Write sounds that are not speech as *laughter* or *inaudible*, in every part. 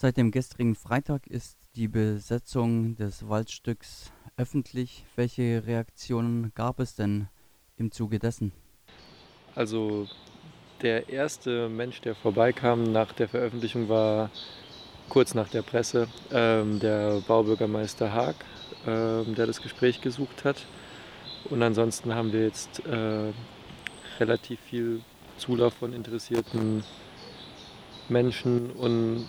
Seit dem gestrigen Freitag ist die Besetzung des Waldstücks öffentlich. Welche Reaktionen gab es denn im Zuge dessen? Also der erste Mensch, der vorbeikam nach der Veröffentlichung, war kurz nach der Presse ähm, der Baubürgermeister Haag, ähm, der das Gespräch gesucht hat. Und ansonsten haben wir jetzt äh, relativ viel Zulauf von interessierten Menschen und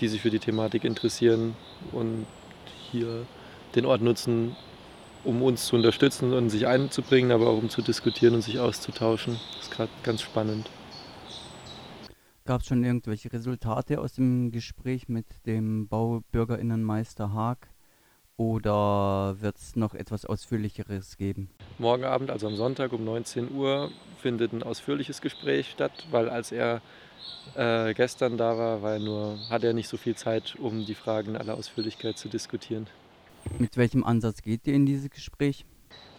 die sich für die Thematik interessieren und hier den Ort nutzen, um uns zu unterstützen und sich einzubringen, aber auch um zu diskutieren und sich auszutauschen. Das ist gerade ganz spannend. Gab es schon irgendwelche Resultate aus dem Gespräch mit dem Baubürgerinnenmeister Haag? Oder wird es noch etwas Ausführlicheres geben? Morgen Abend, also am Sonntag um 19 Uhr, findet ein ausführliches Gespräch statt, weil als er äh, gestern da war, er nur, hatte er nicht so viel Zeit, um die Fragen in aller Ausführlichkeit zu diskutieren. Mit welchem Ansatz geht ihr in dieses Gespräch?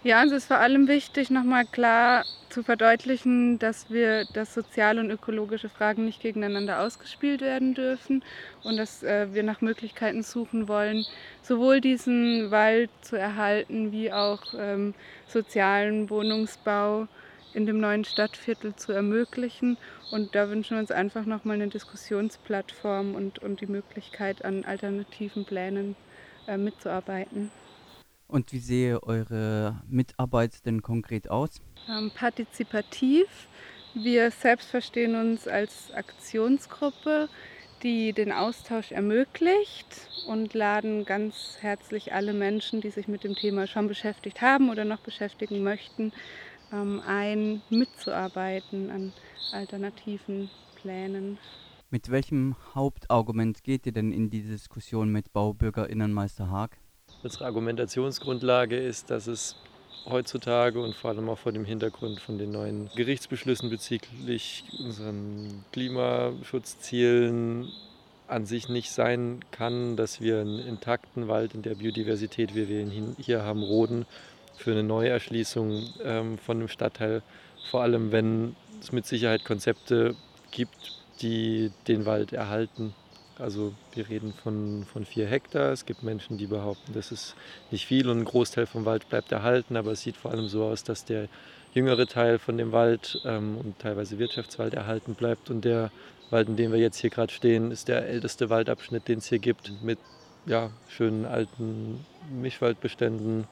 Ja, uns ist vor allem wichtig, nochmal klar zu verdeutlichen, dass wir, dass soziale und ökologische Fragen nicht gegeneinander ausgespielt werden dürfen und dass äh, wir nach Möglichkeiten suchen wollen, sowohl diesen Wald zu erhalten wie auch ähm, sozialen Wohnungsbau in dem neuen Stadtviertel zu ermöglichen. Und da wünschen wir uns einfach nochmal eine Diskussionsplattform und, und die Möglichkeit, an alternativen Plänen äh, mitzuarbeiten. Und wie sehe eure Mitarbeit denn konkret aus? Ähm, partizipativ. Wir selbst verstehen uns als Aktionsgruppe, die den Austausch ermöglicht und laden ganz herzlich alle Menschen, die sich mit dem Thema schon beschäftigt haben oder noch beschäftigen möchten, ähm, ein, mitzuarbeiten an alternativen Plänen. Mit welchem Hauptargument geht ihr denn in die Diskussion mit Baubürgerinnenmeister Haag? Unsere Argumentationsgrundlage ist, dass es heutzutage und vor allem auch vor dem Hintergrund von den neuen Gerichtsbeschlüssen bezüglich unseren Klimaschutzzielen an sich nicht sein kann, dass wir einen intakten Wald in der Biodiversität, wie wir ihn hier haben, roden für eine Neuerschließung ähm, von einem Stadtteil, vor allem wenn es mit Sicherheit Konzepte gibt, die den Wald erhalten. Also wir reden von, von vier Hektar. Es gibt Menschen, die behaupten, das ist nicht viel und ein Großteil vom Wald bleibt erhalten, aber es sieht vor allem so aus, dass der jüngere Teil von dem Wald ähm, und teilweise Wirtschaftswald erhalten bleibt. Und der Wald, in dem wir jetzt hier gerade stehen, ist der älteste Waldabschnitt, den es hier gibt, mit ja, schönen alten Mischwaldbeständen,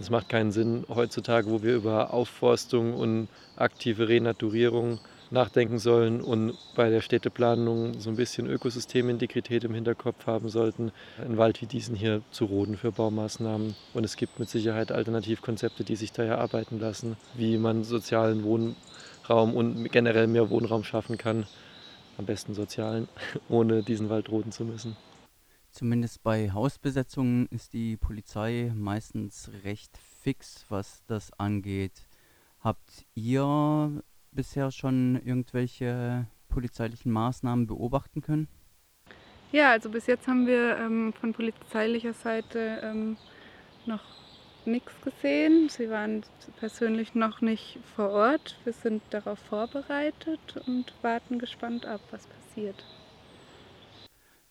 es macht keinen Sinn heutzutage, wo wir über Aufforstung und aktive Renaturierung nachdenken sollen und bei der Städteplanung so ein bisschen Ökosystemintegrität im Hinterkopf haben sollten, einen Wald wie diesen hier zu roden für Baumaßnahmen. Und es gibt mit Sicherheit Alternativkonzepte, die sich da erarbeiten lassen, wie man sozialen Wohnraum und generell mehr Wohnraum schaffen kann. Am besten sozialen, *laughs* ohne diesen Wald roden zu müssen. Zumindest bei Hausbesetzungen ist die Polizei meistens recht fix, was das angeht. Habt ihr bisher schon irgendwelche polizeilichen Maßnahmen beobachten können? Ja, also bis jetzt haben wir ähm, von polizeilicher Seite ähm, noch nichts gesehen. Sie waren persönlich noch nicht vor Ort. Wir sind darauf vorbereitet und warten gespannt ab, was passiert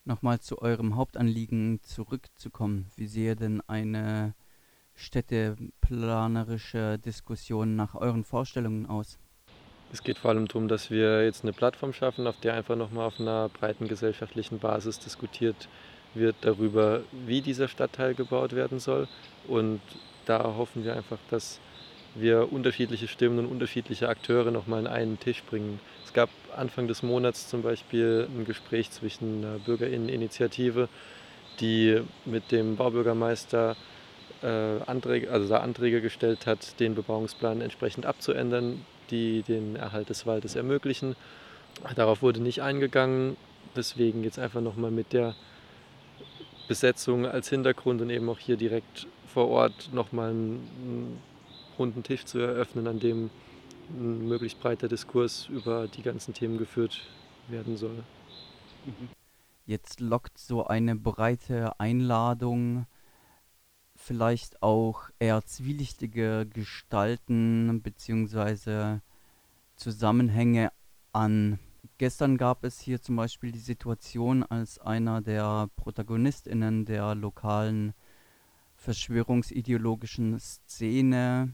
nochmal zu eurem Hauptanliegen zurückzukommen. Wie sehe denn eine städteplanerische Diskussion nach euren Vorstellungen aus? Es geht vor allem darum, dass wir jetzt eine Plattform schaffen, auf der einfach nochmal auf einer breiten gesellschaftlichen Basis diskutiert wird darüber, wie dieser Stadtteil gebaut werden soll. Und da hoffen wir einfach, dass wir unterschiedliche Stimmen und unterschiedliche Akteure nochmal an einen Tisch bringen. Es gab Anfang des Monats zum Beispiel ein Gespräch zwischen einer Bürgerinneninitiative, die mit dem Baubürgermeister äh, Anträge, also da Anträge gestellt hat, den Bebauungsplan entsprechend abzuändern, die den Erhalt des Waldes ermöglichen. Darauf wurde nicht eingegangen, deswegen jetzt einfach nochmal mit der Besetzung als Hintergrund und eben auch hier direkt vor Ort nochmal ein runden Tisch zu eröffnen, an dem ein möglichst breiter Diskurs über die ganzen Themen geführt werden soll. Jetzt lockt so eine breite Einladung vielleicht auch eher zwielichtige Gestalten bzw. Zusammenhänge an. Gestern gab es hier zum Beispiel die Situation, als einer der Protagonistinnen der lokalen verschwörungsideologischen Szene,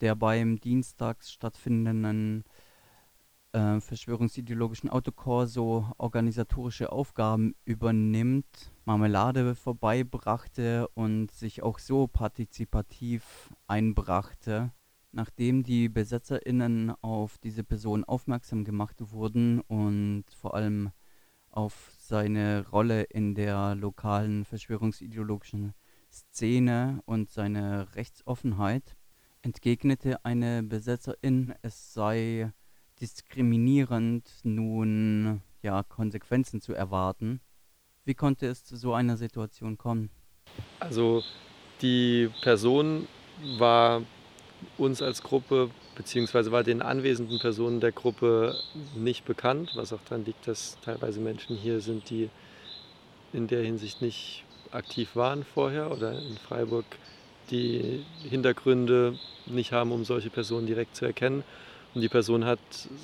der beim dienstags stattfindenden äh, verschwörungsideologischen Autokorso organisatorische Aufgaben übernimmt, Marmelade vorbeibrachte und sich auch so partizipativ einbrachte. Nachdem die BesetzerInnen auf diese Person aufmerksam gemacht wurden und vor allem auf seine Rolle in der lokalen verschwörungsideologischen Szene und seine Rechtsoffenheit, entgegnete eine Besetzerin, es sei diskriminierend, nun ja Konsequenzen zu erwarten. Wie konnte es zu so einer Situation kommen? Also die Person war uns als Gruppe beziehungsweise war den anwesenden Personen der Gruppe nicht bekannt, was auch daran liegt, dass teilweise Menschen hier sind, die in der Hinsicht nicht aktiv waren vorher oder in Freiburg die Hintergründe nicht haben, um solche Personen direkt zu erkennen. Und die Person hat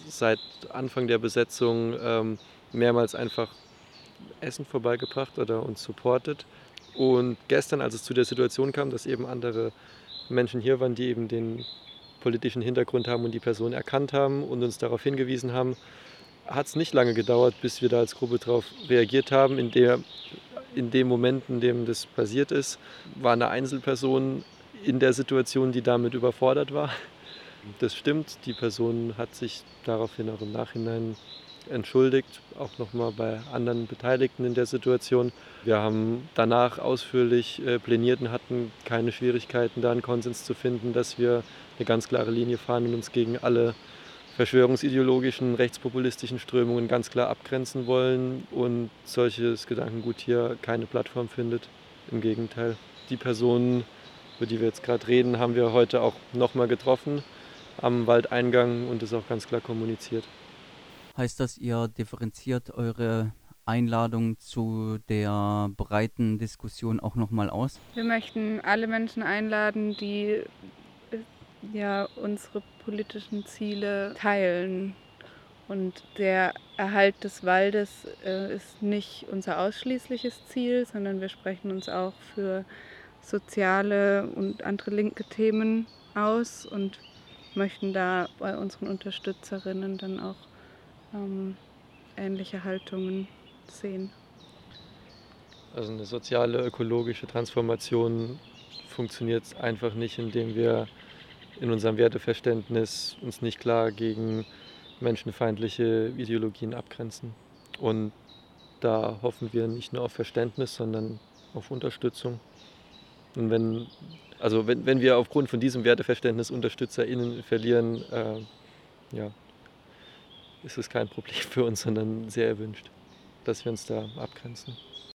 seit Anfang der Besetzung ähm, mehrmals einfach Essen vorbeigebracht oder uns supportet. Und gestern, als es zu der Situation kam, dass eben andere Menschen hier waren, die eben den politischen Hintergrund haben und die Person erkannt haben und uns darauf hingewiesen haben, hat es nicht lange gedauert, bis wir da als Gruppe darauf reagiert haben. In, der, in dem Moment, in dem das passiert ist, war eine Einzelperson in der Situation, die damit überfordert war. Das stimmt, die Person hat sich daraufhin auch im Nachhinein entschuldigt, auch nochmal bei anderen Beteiligten in der Situation. Wir haben danach ausführlich äh, pläniert und hatten keine Schwierigkeiten, da einen Konsens zu finden, dass wir eine ganz klare Linie fahren und uns gegen alle verschwörungsideologischen, rechtspopulistischen Strömungen ganz klar abgrenzen wollen und solches Gedankengut hier keine Plattform findet. Im Gegenteil, die Personen, über die wir jetzt gerade reden, haben wir heute auch nochmal getroffen am Waldeingang und das auch ganz klar kommuniziert. Heißt das, ihr differenziert eure Einladung zu der breiten Diskussion auch nochmal aus? Wir möchten alle Menschen einladen, die ja unsere politischen Ziele teilen. Und der Erhalt des Waldes äh, ist nicht unser ausschließliches Ziel, sondern wir sprechen uns auch für soziale und andere linke Themen aus und möchten da bei unseren Unterstützerinnen dann auch ähm, ähnliche Haltungen sehen. Also eine soziale, ökologische Transformation funktioniert einfach nicht, indem wir in unserem Werteverständnis uns nicht klar gegen menschenfeindliche Ideologien abgrenzen. Und da hoffen wir nicht nur auf Verständnis, sondern auf Unterstützung. Und wenn, also wenn, wenn wir aufgrund von diesem Werteverständnis UnterstützerInnen verlieren, äh, ja, ist es kein Problem für uns, sondern sehr erwünscht, dass wir uns da abgrenzen.